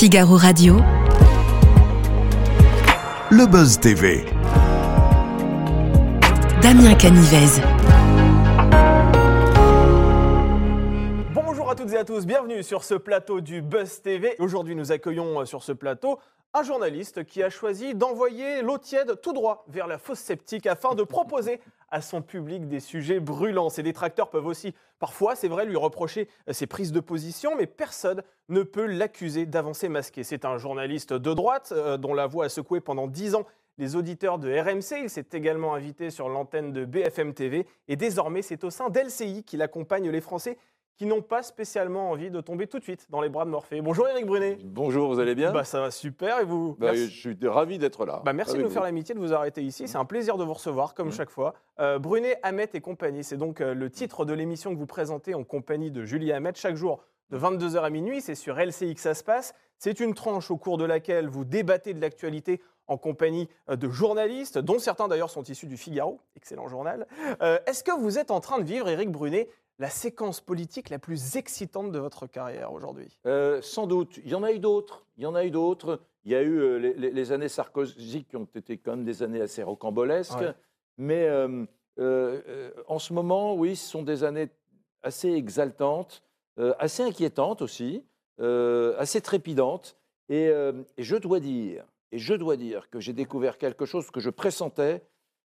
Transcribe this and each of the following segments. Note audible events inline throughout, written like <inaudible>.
Figaro Radio. Le Buzz TV. Damien Canivez. Bonjour à toutes et à tous, bienvenue sur ce plateau du Buzz TV. Aujourd'hui, nous accueillons euh, sur ce plateau un journaliste qui a choisi d'envoyer l'eau tiède tout droit vers la fosse sceptique afin de proposer à son public des sujets brûlants. Ses détracteurs peuvent aussi, parfois, c'est vrai, lui reprocher euh, ses prises de position, mais personne ne peut l'accuser d'avancer masqué. C'est un journaliste de droite euh, dont la voix a secoué pendant dix ans les auditeurs de RMC. Il s'est également invité sur l'antenne de BFM TV et désormais c'est au sein d'LCI qu'il accompagne les Français qui n'ont pas spécialement envie de tomber tout de suite dans les bras de Morphée. Bonjour Eric Brunet. Bonjour, vous allez bien Bah ça va super et vous Bah. Je suis ravi d'être là. Bah, merci de nous faire vous. l'amitié de vous arrêter ici. C'est un plaisir de vous recevoir, comme Mhm. chaque fois. Euh, Brunet, Hamet et compagnie, c'est donc euh, le titre de l'émission que vous présentez en compagnie de Julie Hamet chaque jour de 22h à minuit. C'est sur LCI que ça se passe. C'est une tranche au cours de laquelle vous débattez de l'actualité en compagnie euh, de journalistes, dont certains d'ailleurs sont issus du Figaro, excellent journal. Euh, Est-ce que vous êtes en train de vivre, Eric Brunet, la séquence politique la plus excitante de votre carrière aujourd'hui? Euh, sans doute. Il y en a eu d'autres. Il y en a eu d'autres. Il y a eu euh, les, années Sarkozy qui ont été quand même des années assez rocambolesques. Ouais. Mais euh, en ce moment, oui, ce sont des années assez exaltantes, assez inquiétantes aussi, assez trépidantes. Et, et je dois dire, et je dois dire que j'ai découvert quelque chose que je pressentais,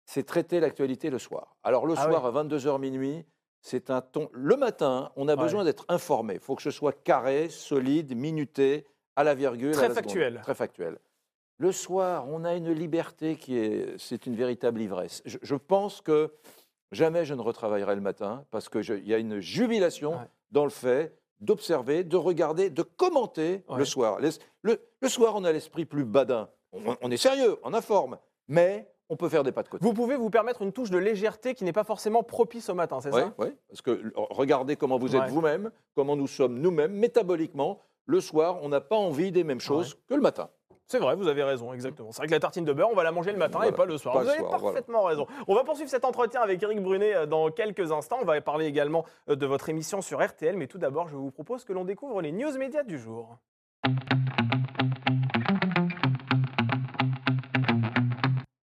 c'est traiter l'actualité le soir. Alors le Ah soir à 22h minuit, c'est un ton. Le matin, on a Ouais. besoin d'être informé. Il faut que ce soit carré, solide, minuté, à la virgule. Très à la seconde. factuel. Très factuel. Le soir, on a une liberté qui est, c'est une véritable ivresse. Je, je pense que jamais je ne retravaillerai le matin parce qu'il y a une jubilation Ouais. dans le fait d'observer, de regarder, de commenter Ouais. le soir. Le soir, on a l'esprit plus badin. On, on est sérieux, on informe, mais on peut faire des pas de côté. Vous pouvez vous permettre une touche de légèreté qui n'est pas forcément propice au matin, c'est Oui, ça? parce que regardez comment vous êtes Ouais. vous-même, comment nous sommes nous-mêmes, métaboliquement. Le soir, on n'a pas envie des mêmes choses que le matin. C'est vrai, vous avez raison, exactement. C'est vrai que la tartine de beurre, on va la manger le matin et pas le soir. pas vous le avez soir, voilà. parfaitement raison. On va poursuivre cet entretien avec Eric Brunet euh, dans quelques instants. On va parler également euh, de votre émission sur RTL. Mais tout d'abord, je vous propose que l'on découvre les news médias du jour.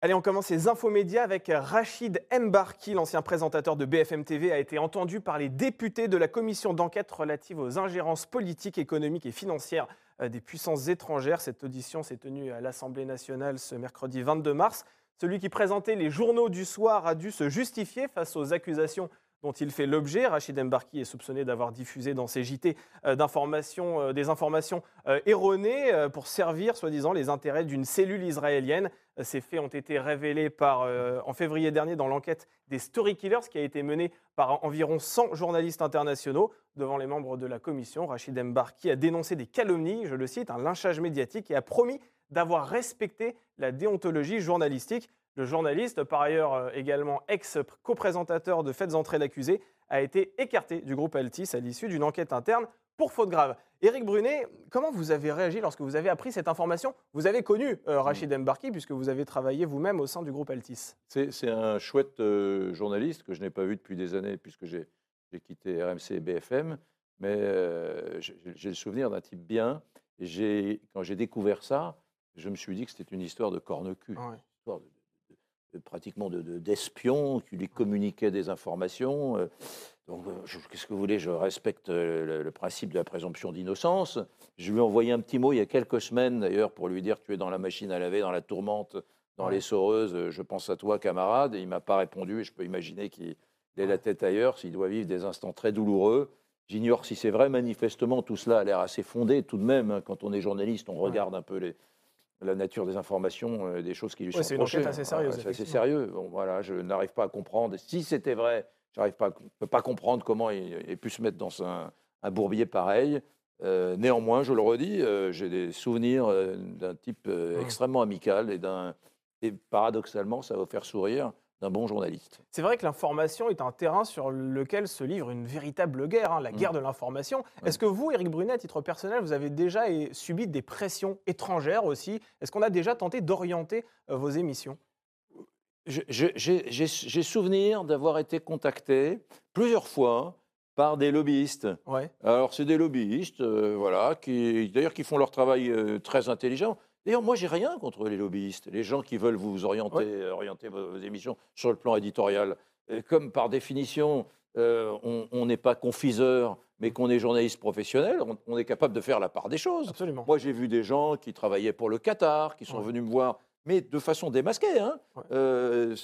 Allez, on commence les infos médias avec Rachid Mbarki, l'ancien présentateur de BFM TV, a été entendu par les députés de la commission d'enquête relative aux ingérences politiques, économiques et financières euh, des puissances étrangères. Cette audition s'est tenue à l'Assemblée nationale ce mercredi 22 mars. Celui qui présentait les journaux du soir a dû se justifier face aux accusations dont il fait l'objet. Rachid Mbarki est soupçonné d'avoir diffusé dans ses JT euh, euh, des informations euh, erronées pour servir, soi-disant, les intérêts d'une cellule israélienne. Ces faits ont été révélés par, en février dernier dans l'enquête des Story Killers qui a été menée par environ 100 journalistes internationaux. Devant les membres de la commission, Rachid Mbarki a dénoncé des calomnies, je le cite, un lynchage médiatique et a promis d'avoir respecté la déontologie journalistique. Le journaliste, par ailleurs euh, également ex-coprésentateur de Faites entrer l'accusé, a été écarté du groupe Altis à l'issue d'une enquête interne pour faute grave. Éric Brunet, comment vous avez réagi lorsque vous avez appris cette information? Vous avez connu euh, Rachid Mbarki puisque vous avez travaillé vous-même au sein du groupe Altis. C'est un chouette euh, journaliste que je n'ai pas vu depuis des années puisque j'ai quitté RMC et BFM. Mais euh, j'ai le souvenir d'un type bien. Et quand j'ai découvert ça, je me suis dit que c'était une histoire de corne-cul. Ouais. Une histoire de- pratiquement de- de- d'espions qui lui communiquaient des informations. euh, Donc, euh, qu'est-ce que vous voulez Je respecte euh, le, le principe de la présomption d'innocence. Je lui ai envoyé un petit mot il y a quelques semaines, d'ailleurs, pour lui dire Tu es dans la machine à laver, dans la tourmente, dans les soreuses, je pense à toi, camarade. Et il m'a pas répondu. Et je peux imaginer qu'il ait la tête ailleurs, s'il doit vivre des instants très douloureux. J'ignore si c'est vrai. Manifestement, tout cela a l'air assez fondé tout de même. hein. Quand on est journaliste, on regarde un peu les, la nature des informations, euh, des choses qui lui Ouais, sont c'est une reprochées. enquête assez sérieuse, assez effectivement. sérieux. Bon, voilà, je n'arrive pas à comprendre. Si c'était vrai, je ne peux pas comprendre comment il ait pu se mettre dans un, un bourbier pareil. Euh, néanmoins, je le redis, euh, j'ai des souvenirs euh, d'un type Ouais. extrêmement amical et, et paradoxalement, ça va faire sourire d'un bon journaliste. C'est vrai que l'information est un terrain sur lequel se livre une véritable guerre, hein, la Mm. guerre de l'information. Ouais. Est-ce que vous, Éric Brunet, à titre personnel, vous avez déjà subi des pressions étrangères aussi? Est-ce qu'on a déjà tenté d'orienter euh, vos émissions? J'ai souvenir d'avoir été contacté plusieurs fois par des lobbyistes. Ouais. Alors, c'est des lobbyistes, euh, voilà, qui, d'ailleurs, qui font leur travail euh, très intelligent. D'ailleurs, moi, j'ai rien contre les lobbyistes, les gens qui veulent vous orienter, euh, orienter vos, émissions sur le plan éditorial. Et comme par définition, euh, on n'est pas confiseur, mais qu'on est journaliste professionnel, on, on est capable de faire la part des choses. Absolument. Moi, j'ai vu des gens qui travaillaient pour le Qatar, qui sont Ouais. venus me voir, mais de façon démasquée. Hein. Ouais. Euh,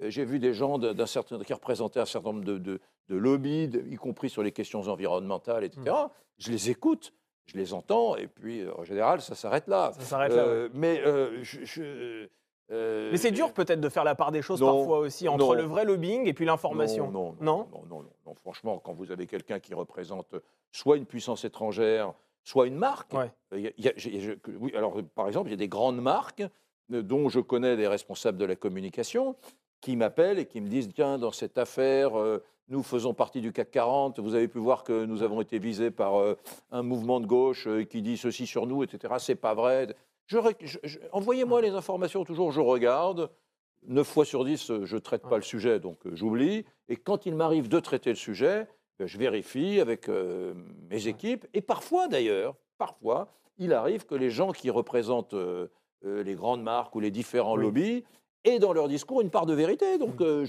j'ai vu des gens d'un certain, qui représentaient un certain nombre de, de, de lobbies, de- y compris sur les questions environnementales, etc. Mm. Je les écoute, je les entends, et puis euh, en général, ça s'arrête là. Ça s'arrête là. ouais. Euh, Mais euh, je- je- euh, Mais c'est dur peut-être de faire la part des choses non, parfois aussi entre non. le vrai lobbying et puis l'information. Non, non, Non? non, non. Franchement, quand vous avez quelqu'un qui représente soit une puissance étrangère, soit une marque. Ouais. y a- y a- oui, alors, par exemple, il y a des grandes marques dont je connais des responsables de la communication qui m'appellent et qui me disent tiens, dans cette affaire, euh, nous faisons partie du CAC 40. Vous avez pu voir que nous avons été visés par euh, un mouvement de gauche euh, qui dit ceci sur nous, etc. C'est pas vrai. Je ré- je- je- Envoyez-moi les informations toujours, je regarde. 9 fois sur 10, euh, je ne traite pas le sujet, donc j'oublie. Et quand il m'arrive de traiter le sujet, ben, je vérifie avec euh, mes équipes. Et parfois, d'ailleurs, parfois, il arrive que les gens qui représentent euh, les grandes marques ou les différents Oui. lobbies aient dans leur discours une part de vérité. Donc, Mm. euh,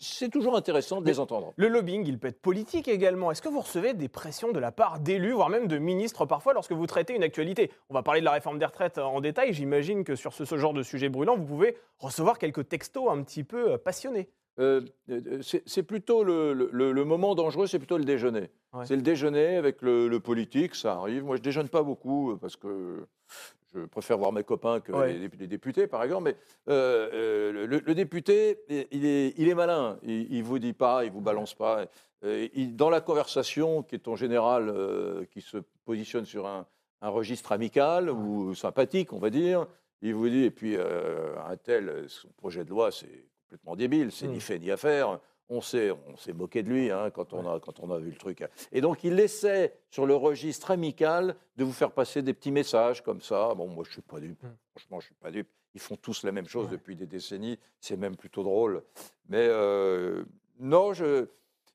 c'est toujours intéressant de Mais- les entendre. Le lobbying, il peut être politique également. Est-ce que vous recevez des pressions de la part d'élus, voire même de ministres parfois, lorsque vous traitez une actualité? On va parler de la réforme des retraites en détail. J'imagine que sur ce, ce genre de sujet brûlant, vous pouvez recevoir quelques textos un petit peu euh, passionnés. Euh, c'est plutôt le, le- le moment dangereux, c'est plutôt le déjeuner. Ouais. C'est le déjeuner avec le, le politique, ça arrive. Moi, je déjeune pas beaucoup parce que je préfère voir mes copains que Ouais. les, les députés, par exemple. Mais euh, euh, le, le député, il est, il est malin. Il, il vous dit pas, il vous balance pas. Euh, il- dans la conversation, qui est en général euh, qui se positionne sur un, un registre amical ou sympathique, on va dire, il vous dit, et puis un tel, son projet de loi, c'est complètement débile, c'est ni fait ni à faire. On s'est, moqué de lui hein, quand, on a, quand on a vu le truc. Et donc, il essaie, sur le registre amical, de vous faire passer des petits messages comme ça. Bon, moi, je ne suis pas dupe. Mm. Franchement, je ne suis pas dupe. Ils font tous la même chose Ouais. depuis des décennies. C'est même plutôt drôle. Mais euh, non, je,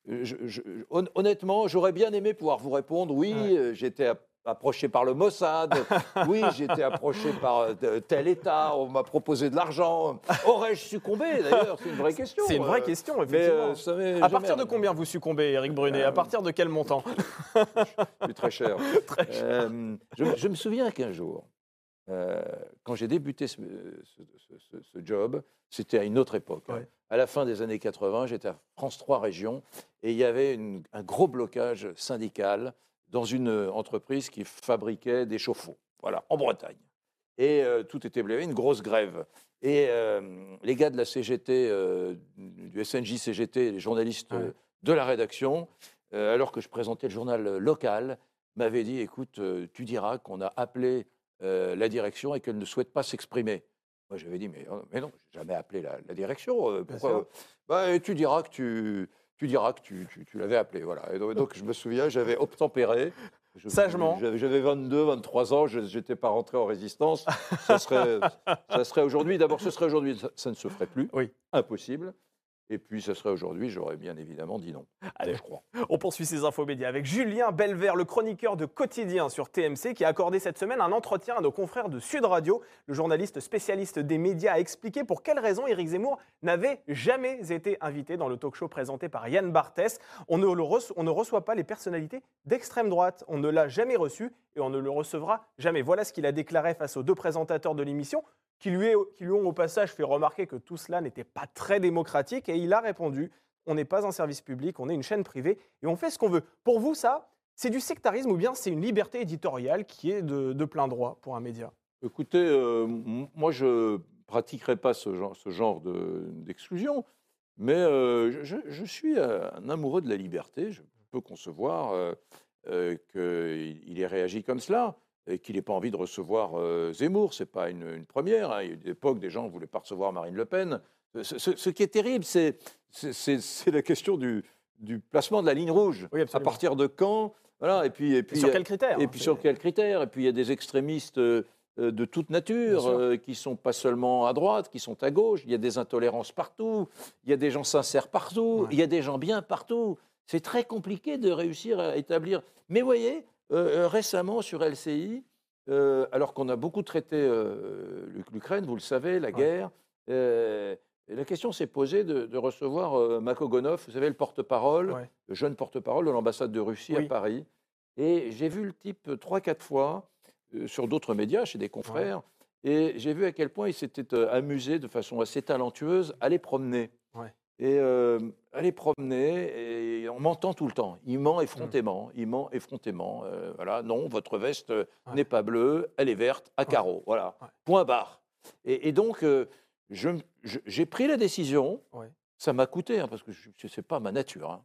je- je- hon- honnêtement, j'aurais bien aimé pouvoir vous répondre. Oui, Ouais. euh, j'étais approché par le Mossad. <laughs> oui, j'étais approché par euh, tel État. On m'a proposé de l'argent. Aurais-je succombé d'ailleurs? C'est une vraie question. C'est une vraie euh, question, Mais effectivement. euh, à partir de arrivé. combien vous succombez, Eric Brunet? À partir de quel montant? <laughs> C'est très cher. <laughs> Très cher. Je, je me souviens qu'un jour, quand j'ai débuté ce, ce- ce- ce- ce job, c'était à une autre époque. hein. À la fin des années 80, j'étais à France 3 Régions et il y avait une- un gros blocage syndical dans une entreprise qui fabriquait des chauffe-eau, voilà, en Bretagne. Et euh, tout était blé, une grosse grève. Et euh, les gars de la CGT, euh, du SNJ CGT, les journalistes Ouais. euh, de la rédaction, euh, alors que je présentais le journal euh, local, m'avaient dit écoute, euh, tu diras qu'on a appelé euh, la direction et qu'elle ne souhaite pas s'exprimer. Moi, j'avais dit mais, euh, mais non, j'ai jamais appelé la, la direction. euh, pourquoi. Bah, tu diras que tu, tu diras que tu, tu- tu l'avais appelé. Voilà. Et donc, donc, je me souviens, j'avais obtempéré. Je- Sagement. J'avais j'avais 22, 23 ans, je n'étais pas rentré en résistance. Ça serait, <laughs> ça serait aujourd'hui, d'abord, ce serait aujourd'hui, ça, ça ne se ferait plus. Oui. Impossible. Et puis, ce serait aujourd'hui, j'aurais bien évidemment dit non. Allez. je crois. On poursuit ces infos médias avec Julien Belvert, le chroniqueur de Quotidien sur TMC, qui a accordé cette semaine un entretien à nos confrères de Sud Radio. Le journaliste spécialiste des médias a expliqué pour quelles raisons Éric Zemmour n'avait jamais été invité dans le talk show présenté par Yann Barthès. On ne, le reço- on ne reçoit pas les personnalités d'extrême droite. On ne l'a jamais reçu et on ne le recevra jamais. Voilà ce qu'il a déclaré face aux deux présentateurs de l'émission qui lui, ont au passage fait remarquer que tout cela n'était pas très démocratique et il a répondu on n'est pas un service public, on est une chaîne privée et on fait ce qu'on veut. Pour vous, ça, c'est du sectarisme ou bien c'est une liberté éditoriale qui est de, plein droit pour un média? Écoutez, euh, moi, je pratiquerai pas ce genre, d'exclusion, mais euh, je, suis un amoureux de la liberté. Je peux concevoir euh, qu'il ait réagi comme cela et qu'il n'ait pas envie de recevoir euh, Zemmour. C'est pas une, une première. hein. Il y a eu des époques, des gens ne voulaient pas recevoir Marine Le Pen. Ce, ce- ce qui est terrible, c'est la question du, du placement de la ligne rouge. Oui, à partir de quand? Voilà. Et puis, et puis Et sur quels critères et hein, puis sur quels critères Et puis il y a des extrémistes euh, euh, de toute nature euh, qui sont pas seulement à droite, qui sont à gauche. Il y a des intolérances partout. Il y a des gens sincères partout. Ouais. Il y a des gens bien partout. C'est très compliqué de réussir à établir. Mais vous voyez, euh, euh, récemment sur LCI, euh, alors qu'on a beaucoup traité euh, l'Uk- l'Ukraine, vous le savez, la guerre, la question s'est posée de, de recevoir Makogonov, vous savez, le porte-parole, Ouais. le jeune porte-parole de l'ambassade de Russie Oui. à Paris. Et j'ai vu le type trois, quatre fois sur d'autres médias, chez des confrères, et j'ai vu à quel point il s'était amusé de façon assez talentueuse à les promener. Et euh, à les promener, et on m'entend tout le temps. Il ment effrontément, il ment effrontément. Euh, voilà, non, votre veste euh, Ouais. n'est pas bleue, elle est verte, à carreaux. Voilà, Ouais. point barre. Et, et donc, euh, je m- je- j'ai pris la décision. Ça m'a coûté, hein, parce que ce n'est pas ma nature. hein.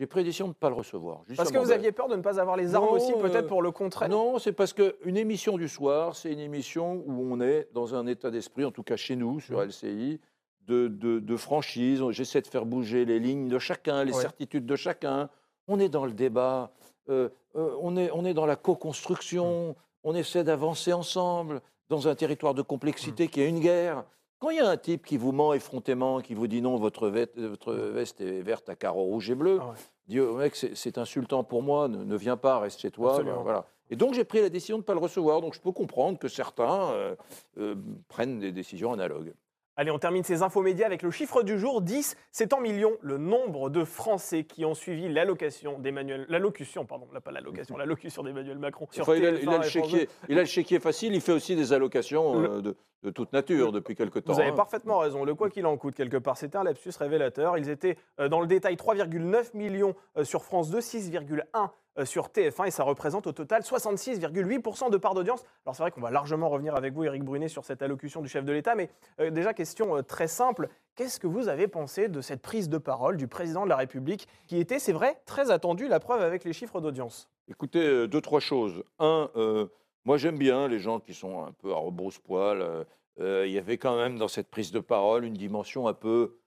J'ai pris la décision de ne pas le recevoir. Parce que vous aviez peur de ne pas avoir les armes Non, aussi, peut-être pour le contrer? Non, c'est parce qu'une émission du soir, c'est une émission où on est dans un état d'esprit, en tout cas chez nous, sur Mhm. LCI, de, de- de franchise. J'essaie de faire bouger les lignes de chacun, les Ouais. certitudes de chacun. On est dans le débat, euh, euh, on, est, on est dans la co-construction, on essaie d'avancer ensemble dans un territoire de complexité Mhm. qui est une guerre. Quand il y a un type qui vous ment effrontément, qui vous dit non, votre veste, votre veste est verte à carreaux rouges et bleus, Ah ouais. dit au mec, c'est insultant pour moi, ne, ne viens pas, reste chez toi. Voilà. Et donc j'ai pris la décision de ne pas le recevoir. Donc je peux comprendre que certains euh, euh, prennent des décisions analogues. Allez, on termine ces infos médias avec le chiffre du jour 10. C'est en millions le nombre de Français qui ont suivi l'allocation d'Emmanuel, l'allocution, pardon, là, pas l'allocation, <laughs> l'allocution d'Emmanuel Macron sur Enfin, il, a, TF1 il a le chéquier, il a le chéquier facile, il fait aussi des allocations euh, de, de toute nature depuis quelque temps. Vous avez hein. parfaitement raison. Le quoi qu'il en coûte, quelque part, c'était un lapsus révélateur. Ils étaient euh, dans le détail 3,9 millions euh, sur France 2, 6,1 euh, sur TF1 et ça représente au total 66,8% de part d'audience. Alors c'est vrai qu'on va largement revenir avec vous, Éric Brunet, sur cette allocution du chef de l'État, mais déjà question très simple. Qu'est-ce que vous avez pensé de cette prise de parole du président de la République qui était, c'est vrai, très attendue, la preuve avec les chiffres d'audience? Écoutez, deux, trois choses. Un, euh, moi j'aime bien les gens qui sont un peu à rebrousse-poil. euh, euh, il y avait quand même dans cette prise de parole une dimension un peu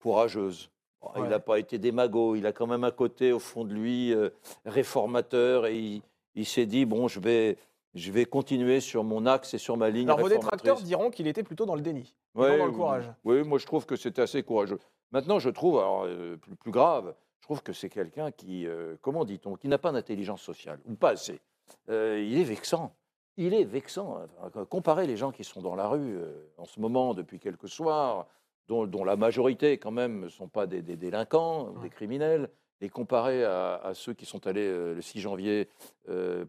courageuse. Bon, Il n'a pas été démago, il a quand même un côté au fond de lui euh, réformateur et il, il s'est dit, bon, je vais, je vais continuer sur mon axe et sur ma ligne Alors vos détracteurs diront qu'il était plutôt dans le déni, plutôt Ouais, dans le oui, courage. Oui, moi je trouve que c'était assez courageux. Maintenant, je trouve, alors euh, plus, plus grave, je trouve que c'est quelqu'un qui, comment dit-on, qui n'a pas d'intelligence sociale, ou pas assez. Euh, il est vexant. Il est vexant. Enfin, Comparer les gens qui sont dans la rue euh, en ce moment depuis quelques soirs, dont, dont la majorité quand même ne sont pas des, des délinquants ou des criminels, les comparer à, à ceux qui sont allés euh, le 6 janvier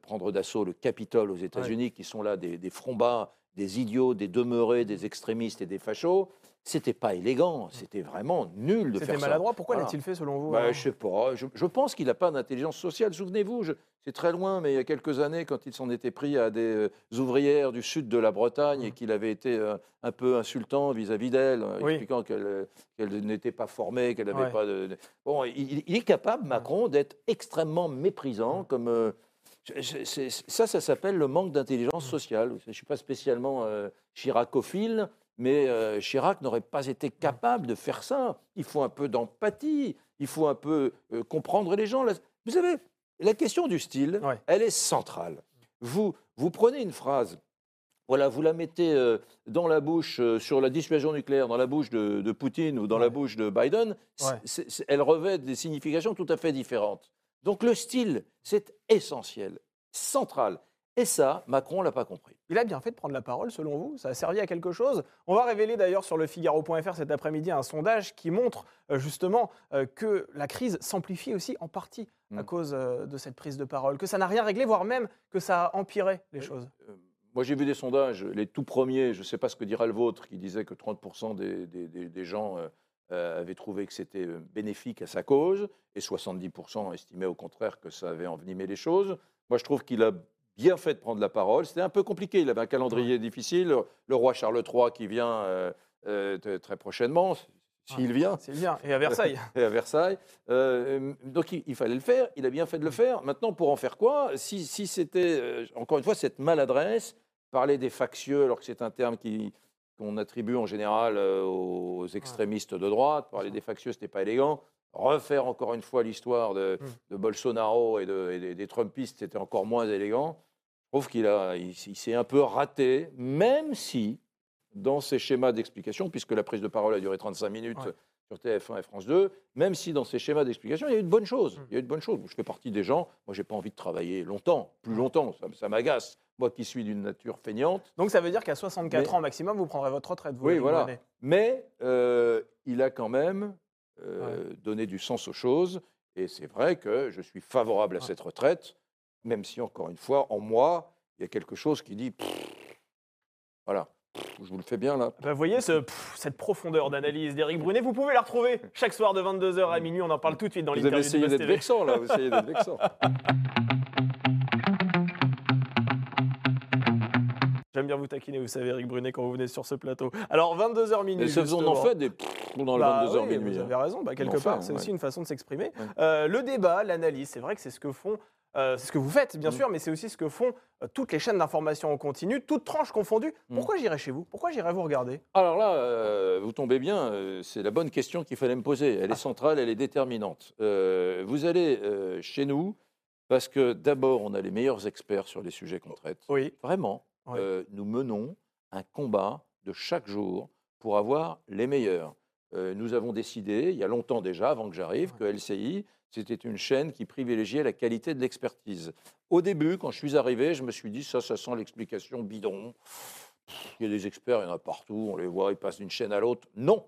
prendre d'assaut le Capitole aux États-Unis, qui sont là des, des fronts bas, des idiots, des demeurés, des extrémistes et des fachos, c'était pas élégant, c'était vraiment nul de C'était faire ça. maladroit. Pourquoi Voilà. l'a-t-il fait selon vous Bah, alors je sais pas. Je, je pense qu'il n'a pas d'intelligence sociale. Souvenez-vous, je- c'est très loin, mais il y a quelques années, quand il s'en était pris à des euh, ouvrières du sud de la Bretagne et Mm. qu'il avait été euh, un peu insultant vis-à-vis d'elles, euh, Oui. expliquant qu'elle euh, qu'elle n'était pas formée, qu'elle n'avait Ouais. pas de. Bon, il, il est capable, Macron, d'être extrêmement méprisant, comme. euh, je- c'est- ça, ça s'appelle le manque d'intelligence sociale. Je ne suis pas spécialement euh, chiracophile, mais euh, Chirac n'aurait pas été capable de faire ça. Il faut un peu d'empathie, il faut un peu comprendre les gens. Vous savez, la question du style, Ouais. elle est centrale. Vous, vous prenez une phrase, voilà, vous la mettez euh, dans la bouche, euh, sur la dissuasion nucléaire, dans la bouche de, de Poutine ou dans la bouche de Biden, c- elle revêt des significations tout à fait différentes. Donc le style, c'est essentiel, central. Et ça, Macron l'a pas compris. Il a bien fait de prendre la parole, selon vous Ça a servi à quelque chose On va révéler d'ailleurs sur le Figaro.fr cet après-midi un sondage qui montre euh, justement euh, que la crise s'amplifie aussi en partie à Mm. cause euh, de cette prise de parole, que ça n'a rien réglé, voire même que ça a empiré les choses. Euh, Moi, j'ai vu des sondages, les tout premiers, je ne sais pas ce que dira le vôtre, qui disait que 30% des, des- des- des gens euh, euh, avaient trouvé que c'était euh, bénéfique à sa cause, et 70% estimaient au contraire que ça avait envenimé les choses. Moi, je trouve qu'il a bien fait de prendre la parole. C'était un peu compliqué, il avait un calendrier difficile. Le roi Charles III qui vient euh, euh, très prochainement, s'il vient. Et à Versailles <laughs> et à Versailles. Euh, donc il, il fallait le faire, il a bien fait de le faire. Maintenant, pour en faire quoi? Si, si c'était, euh, encore une fois, cette maladresse, parler des factieux, alors que c'est un terme qui- qu'on attribue en général euh, aux extrémistes de droite, parler des factieux, ce n'était pas élégant. Refaire encore une fois l'histoire de, Mm. de Bolsonaro et, de- et des, des Trumpistes, c'était encore moins élégant. Je trouve qu'il a, il, il s'est un peu raté, même si, dans ses schémas d'explication, puisque la prise de parole a duré 35 minutes, Ouais. sur TF1 et France 2, même si dans ces schémas d'explication, il y a eu de bonnes choses. Mm. Il y a eu de bonnes choses. Je fais partie des gens, moi, j'ai pas envie de travailler longtemps, plus longtemps, ça, ça m'agace. Moi qui suis d'une nature feignante. Donc ça veut dire qu'à 64 Mais- ans maximum, vous prendrez votre retraite. Vous, Oui, voilà. Mais euh, il a quand même euh, donné du sens aux choses. Et c'est vrai que je suis favorable à Ouais. cette retraite, même si, encore une fois, en moi, il y a quelque chose qui dit. Pff, voilà, je vous le fais bien là. Bah, vous voyez ce- pff, cette profondeur d'analyse d'Éric Brunet, vous pouvez la retrouver chaque soir de 22h à minuit. On en parle tout de suite dans Vous avez l'interview essayé d'être vexant là, vous essayez d'être vexant. <laughs> J'aime bien vous taquiner, vous savez, Eric Brunet, quand vous venez sur ce plateau. Alors, 22h minuit. Et on en fait des dans le Bah 22h oui, minuit. Vous hein. avez raison, bah, quelque part, c'est ouais. aussi une façon de s'exprimer. Ouais. Euh, le débat, l'analyse, c'est vrai que c'est ce que font, c'est ce que vous faites, bien Mm. sûr, mais c'est aussi ce que font euh, toutes les chaînes d'information en continu, toutes tranches confondues. Mm. Pourquoi j'irai chez vous? Pourquoi j'irai vous regarder? Alors là, euh, vous tombez bien, euh, c'est la bonne question qu'il fallait me poser. Elle est Ah. centrale, elle est déterminante. Euh, vous allez euh, chez nous parce que d'abord, on a les meilleurs experts sur les sujets qu'on traite. Oui. Vraiment, euh, nous menons un combat de chaque jour pour avoir les meilleurs. Euh, nous avons décidé, il y a longtemps déjà, avant que j'arrive, que LCI, c'était une chaîne qui privilégiait la qualité de l'expertise. Au début, quand je suis arrivé, je me suis dit, ça, ça sent l'explication bidon. Il y a des experts, il y en a partout, on les voit, ils passent d'une chaîne à l'autre. Non,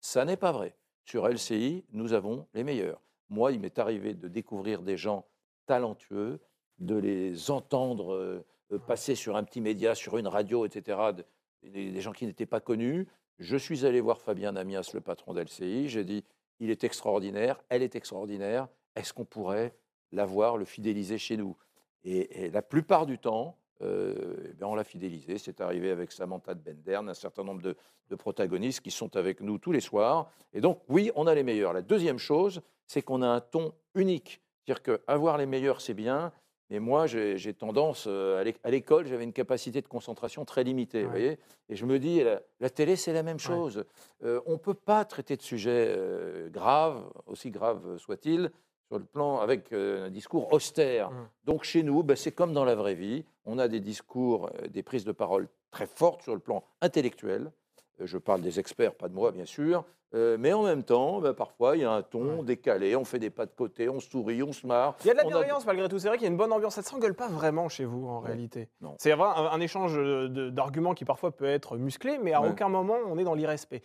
ça n'est pas vrai. Sur LCI, nous avons les meilleurs. Moi, il m'est arrivé de découvrir des gens talentueux, de les entendre euh, euh, passer sur un petit média, sur une radio, etc., de- des, gens qui n'étaient pas connus. Je suis allé voir Fabien Namias, le patron d'LCI. J'ai dit, il est extraordinaire, elle est extraordinaire. Est-ce qu'on pourrait l'avoir, le fidéliser chez nous? Et, la plupart du temps, euh, eh on l'a fidélisé. C'est arrivé avec Samantha de Bendern, un certain nombre de, de protagonistes qui sont avec nous tous les soirs. Et donc, oui, on a les meilleurs. La deuxième chose, c'est qu'on a un ton unique. C'est-à-dire qu'avoir les meilleurs, c'est bien. Mais moi, j'ai tendance, euh, à l'é- à l'école, j'avais une capacité de concentration très limitée. vous voyez et je me dis, la, la télé, c'est la même chose. Euh, on ne peut pas traiter de sujets euh, graves, aussi graves soient-ils, sur le plan avec euh, un discours austère. Mm. Donc chez nous, ben, c'est comme dans la vraie vie. On a des discours, des prises de parole très fortes sur le plan intellectuel. Je parle des experts, pas de moi, bien sûr. Euh, mais en même temps, ben, parfois, il y a un ton Ouais. décalé. On fait des pas de côté, on sourit, on se marre. Il y a de la bienveillance malgré tout. C'est vrai qu'il y a une bonne ambiance. Ça ne s'engueule pas vraiment chez vous en réalité. non. C'est un, un échange d'arguments qui parfois peut être musclé, mais à Ouais. aucun moment on est dans l'irrespect.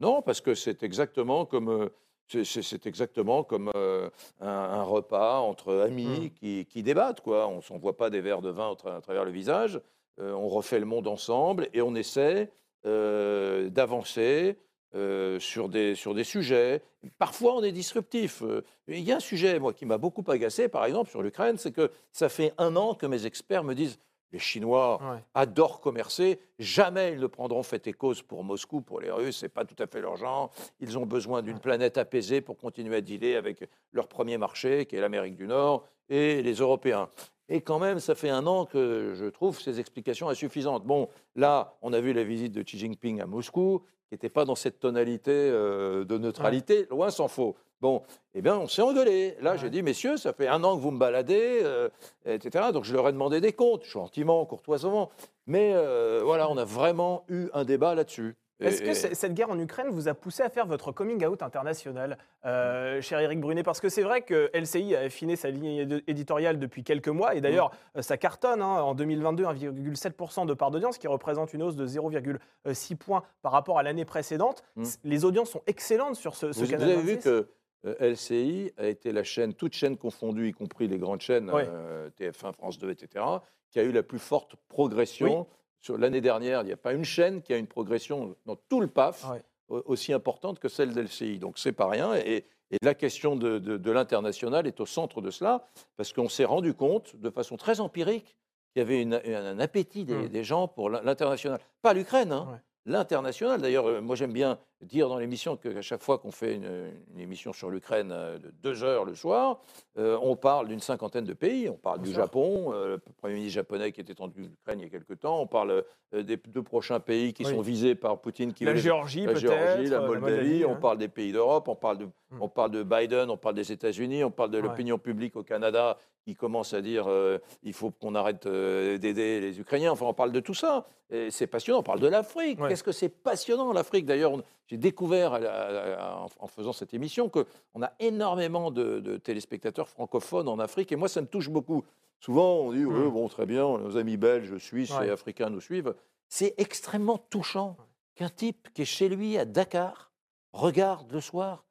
Non, parce que c'est exactement comme, euh, c'est- exactement comme euh, un, un repas entre amis Mm. qui, qui débattent. Quoi. On ne s'envoie pas des verres de vin à travers le visage. On refait le monde ensemble et on essaie d'avancer euh, sur, des, sur des sujets. Parfois, on est disruptif. Euh, Il y a un sujet, moi, qui m'a beaucoup agacé, par exemple, sur l'Ukraine, c'est que ça fait un an que mes experts me disent les Chinois Ouais. adorent commercer. Jamais ils ne prendront fait et cause pour Moscou, pour les Russes. C'est pas tout à fait leur genre. Ils ont besoin d'une planète apaisée pour continuer à dealer avec leur premier marché, qui est l'Amérique du Nord, et les Européens. Et quand même, ça fait un an que je trouve ces explications insuffisantes. Bon, là, on a vu la visite de Xi Jinping à Moscou, qui n'était pas dans cette tonalité euh, de neutralité, loin s'en faut. Bon, eh bien, on s'est engueulé. Là, j'ai dit, messieurs, ça fait un an que vous me baladez, euh, etc. Donc, je leur ai demandé des comptes, gentiment, courtoisement. Mais euh, voilà, on a vraiment eu un débat là-dessus. Est-ce que cette guerre en Ukraine vous a poussé à faire votre coming out international, euh, cher Eric Brunet? Parce que c'est vrai que LCI a affiné sa ligne édi- éditoriale depuis quelques mois, et d'ailleurs, euh, ça cartonne. hein, en 2022, 1,7% de part d'audience, qui représente une hausse de 0,6 points par rapport à l'année précédente. Mm. C- Les audiences sont excellentes sur ce, ce Vous, vous canal avez vu 26. que euh, LCI a été la chaîne, toute chaîne confondue, y compris les grandes chaînes, Ouais. euh, TF1, France 2, etc., qui a eu la plus forte progression. Sur l'année dernière, il n'y a pas une chaîne qui a une progression dans tout le PAF Ouais. aussi importante que celle d'LCI. Donc c'est pas rien. Et, et la question de, de- de l'international est au centre de cela, parce qu'on s'est rendu compte de façon très empirique qu'il y avait une- un appétit des, Mm. des gens pour l'in- l'international. Pas l'Ukraine, hein, Ouais. L'international. D'ailleurs, euh, moi j'aime bien dire dans l'émission qu'à chaque fois qu'on fait une, une émission sur l'Ukraine euh, de deux heures le soir, euh, on parle d'une cinquantaine de pays. On parle du. Japon, euh, le Premier ministre japonais qui était en Ukraine il y a quelque temps. On parle euh, des deux prochains pays qui Oui. sont visés par Poutine. Qui La Géorgie, la. Géorgie, la Moldavie, on hein. parle des pays d'Europe, on parle de Mm. On parle de Biden, on parle des États-Unis, on parle de Ouais. l'opinion publique au Canada qui commence à dire euh, il faut qu'on arrête euh, d'aider les Ukrainiens. Enfin, on parle de tout ça. C'est passionnant. On parle de l'Afrique. Ouais. Qu'est-ce que c'est passionnant l'Afrique? D'ailleurs, j'ai découvert à la- à- en, faisant cette émission que on a énormément de, de téléspectateurs francophones en Afrique. Et moi, ça me touche beaucoup. Souvent, on dit oui, Mm. bon, très bien, nos amis belges, suisses Ouais. et africains nous suivent. C'est extrêmement touchant qu'un type qui est chez lui à Dakar regarde le soir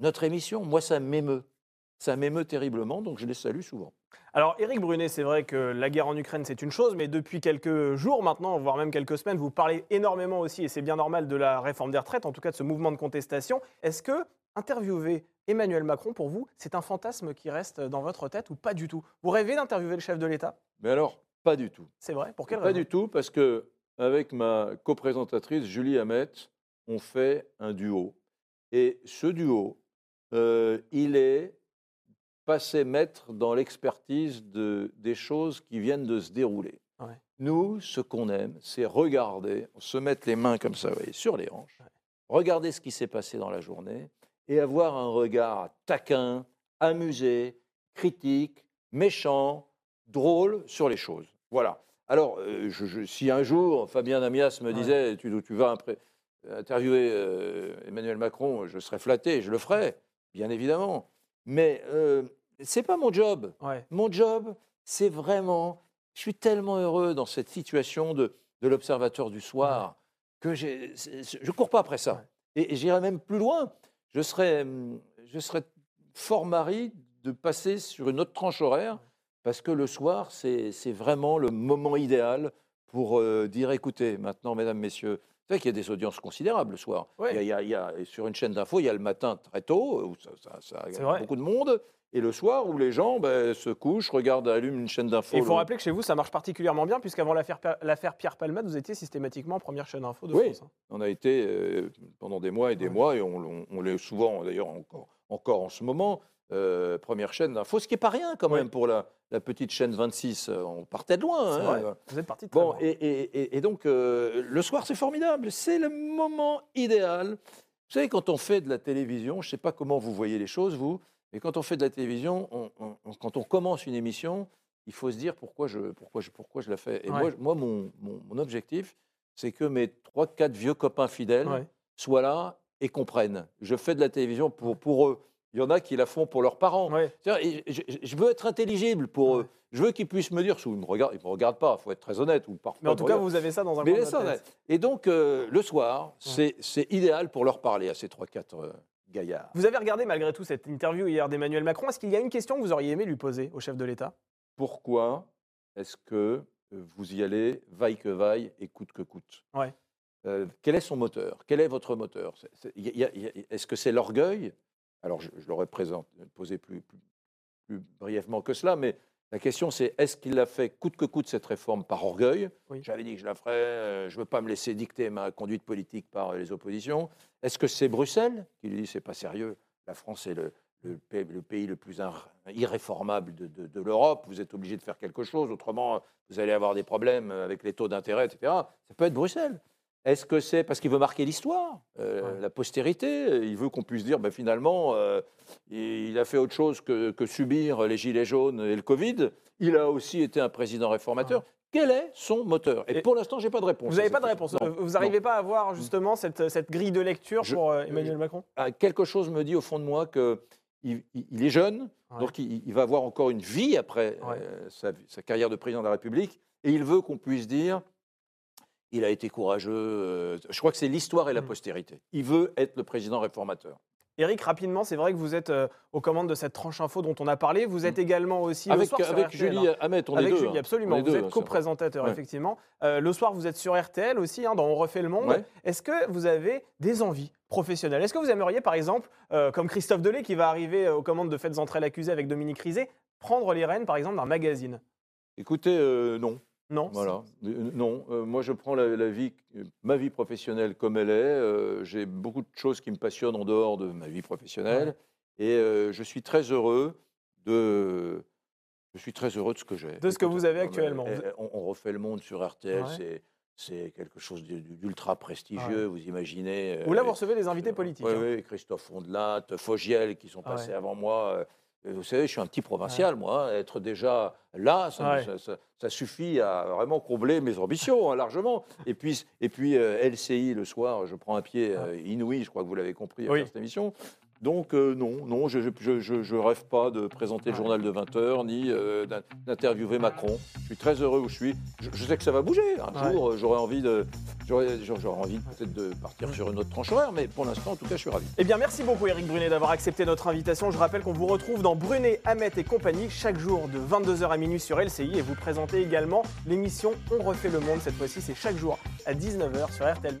notre émission. Moi, ça m'émeut. Ça m'émeut terriblement, donc je les salue souvent. Alors, Éric Brunet, c'est vrai que la guerre en Ukraine, c'est une chose, mais depuis quelques jours maintenant, voire même quelques semaines, vous parlez énormément aussi, et c'est bien normal, de la réforme des retraites, en tout cas de ce mouvement de contestation. Est-ce que interviewer Emmanuel Macron, pour vous, c'est un fantasme qui reste dans votre tête ou pas du tout? Vous rêvez d'interviewer le chef de l'État? Mais alors, pas du tout. C'est vrai? Pour quelle Pas raison? du tout, parce que avec ma coprésentatrice Julie Hamet, on fait un duo. Et ce duo, euh, il est passé maître dans l'expertise de, des choses qui viennent de se dérouler. Ouais. Nous, ce qu'on aime, c'est regarder, se mettre les mains comme ça, vous voyez, sur les hanches, regarder ce qui s'est passé dans la journée et avoir un regard taquin, amusé, critique, méchant, drôle sur les choses. Voilà. Alors, euh, je- je- si un jour Fabien Amias me Ouais. disait tu, tu vas interviewer euh, Emmanuel Macron, je serais flatté, je le ferais, bien évidemment. Mais euh, c'est pas mon job. Ouais. Mon job, c'est vraiment. Je suis tellement heureux dans cette situation de, de l'observateur du soir que je ne cours pas après ça. Et, et j'irai même plus loin. Je serais, je serais fort mari de passer sur une autre tranche horaire parce que le soir, c'est vraiment le moment idéal pour euh, dire écoutez, maintenant, mesdames, messieurs, c'est vrai qu'il y a des audiences considérables le soir. Ouais. Il y a- il y a- il y a- et sur une chaîne d'info, il y a le matin très tôt, où ça, ça- ça vrai. beaucoup de monde, et le soir où les gens ben, se couchent, regardent, allument une chaîne d'info. Et il faut le- rappeler que chez vous, ça marche particulièrement bien, puisqu'avant l'affaire Pierre Palmade, vous étiez systématiquement en première chaîne info de Oui. France. hein. On a été euh, pendant des mois et des Ouais. mois, et on, on- on l'est souvent d'ailleurs encore, encore en ce moment, euh, première chaîne d'info, ce qui n'est pas rien quand Ouais. même pour la, la petite chaîne 26. euh, On partait de loin. Hein. vrai. Vous êtes parti de très Bon, loin. et, et- et- et donc, euh, le soir, c'est formidable. C'est le moment idéal. Vous savez, quand on fait de la télévision, je ne sais pas comment vous voyez les choses, vous, mais quand on fait de la télévision, on- on- on- quand on commence une émission, il faut se dire pourquoi je, pourquoi je, pourquoi je la fais. Et Ouais. moi, moi mon, mon- mon objectif, c'est que mes 3-4 vieux copains fidèles Ouais. soient là et comprennent. Je fais de la télévision pour, pour eux. Il y en a qui la font pour leurs parents. Ouais. Je, veux être intelligible pour Ouais. eux. Je veux qu'ils puissent me dire, ils ne me regardent, ils me regardent pas, il faut être très honnête. Ou parfois, Mais en tout cas, vous avez ça dans un Mais coin de ça, tête. Et donc, euh, le soir, c'est c'est idéal pour leur parler à ces 3-4 euh, Vous avez regardé malgré tout cette interview hier d'Emmanuel Macron. Est-ce qu'il y a une question que vous auriez aimé lui poser au chef de l'État? Pourquoi est-ce que euh, vous y allez vaille que vaille et coûte que coûte? Ouais. Euh, Quel est son moteur? Quel est votre moteur? Est-ce que c'est l'orgueil? Alors, je, je l'aurais posé plus, plus, plus brièvement que cela, mais la question c'est est-ce qu'il a fait coûte que coûte cette réforme par orgueil? Oui. J'avais dit que je la ferais, euh, je ne veux pas me laisser dicter ma conduite politique par euh, les oppositions. Est-ce que c'est Bruxelles qui lui dit c'est pas sérieux La France est le, le pays, le pays le plus ir- irréformable de, de- de l'Europe. Vous êtes obligé de faire quelque chose, autrement vous allez avoir des problèmes avec les taux d'intérêt, etc. Ça peut être Bruxelles. Est-ce que c'est parce qu'il veut marquer l'histoire, euh, Ouais. la postérité Il veut qu'on puisse dire, ben, finalement, euh, il a fait autre chose que, que subir les gilets jaunes et le Covid. Il a aussi été un président réformateur. Quel est son moteur? Et, Et- pour l'instant, j'ai pas de réponse. Vous n'avez pas de réponse. Euh, Non, Vous n'arrivez pas à avoir justement cette, cette grille de lecture Je- pour euh, Emmanuel Macron? Ah, Quelque chose me dit au fond de moi que il, il- il est jeune, Ouais. donc il, il va avoir encore une vie après Ouais. euh, sa, sa carrière de président de la République, et il veut qu'on puisse dire il a été courageux. euh, je crois que c'est l'histoire et la Mm. postérité. Il veut être le président réformateur. Eric, rapidement, c'est vrai que vous êtes euh, aux commandes de cette tranche info dont on a parlé. Vous êtes également aussi le Mm. Avec, sur RTL, Julie hein. Hamet, on Avec est deux. Julie, hein. absolument. Vous deux, êtes hein, co-présentateur, Ouais. effectivement. Euh, le soir, vous êtes sur RTL aussi, hein, dans On refait le monde. Ouais. Est-ce que vous avez des envies professionnelles? Est-ce que vous aimeriez, par exemple, euh, comme Christophe Delay, qui va arriver aux commandes de Faites entrer l'accusé avec Dominique Rizet, prendre les rênes, par exemple, d'un magazine? Écoutez, euh, non. Non Voilà. Euh, non, euh, moi je prends la, la vie, ma vie professionnelle comme elle est. euh, J'ai beaucoup de choses qui me passionnent en dehors de ma vie professionnelle. Et euh, je suis très heureux de. Je suis très heureux de ce que j'ai. De ce que vous avez actuellement. eh, eh, On, on refait le monde sur RTL, Ouais. c'est c'est quelque chose d'u- d'ultra prestigieux, vous imaginez. Ou là, vous recevez des invités politiques. Oui, hein. oui, Christophe Rondelat, Fogiel qui sont Ah passés ouais. avant moi. Vous savez, je suis un petit provincial, moi. hein, Être déjà là, ça, Ouais. ça- ça- ça suffit à vraiment combler mes ambitions, hein, largement. Et puis, et puis euh, LCI, le soir, je prends un pied euh, inouï, je crois que vous l'avez compris à Oui. cette émission. Donc, euh, non, non, je ne je, je- je rêve pas de présenter le journal de 20 heures, ni euh, d'in- d'interviewer Macron. Je suis très heureux où je suis. Je, je sais que ça va bouger. Un Ouais. jour, euh, j'aurais envie de, j'aurais envie peut-être de partir sur une autre tranche horaire, mais pour l'instant, en tout cas, je suis ravi. Eh bien, merci beaucoup, Eric Brunet, d'avoir accepté notre invitation. Je rappelle qu'on vous retrouve dans Brunet, Hamet et compagnie chaque jour de 22h à minuit sur LCI et vous présentez également l'émission On refait le monde. Cette fois-ci, c'est chaque jour à 19h sur RTL.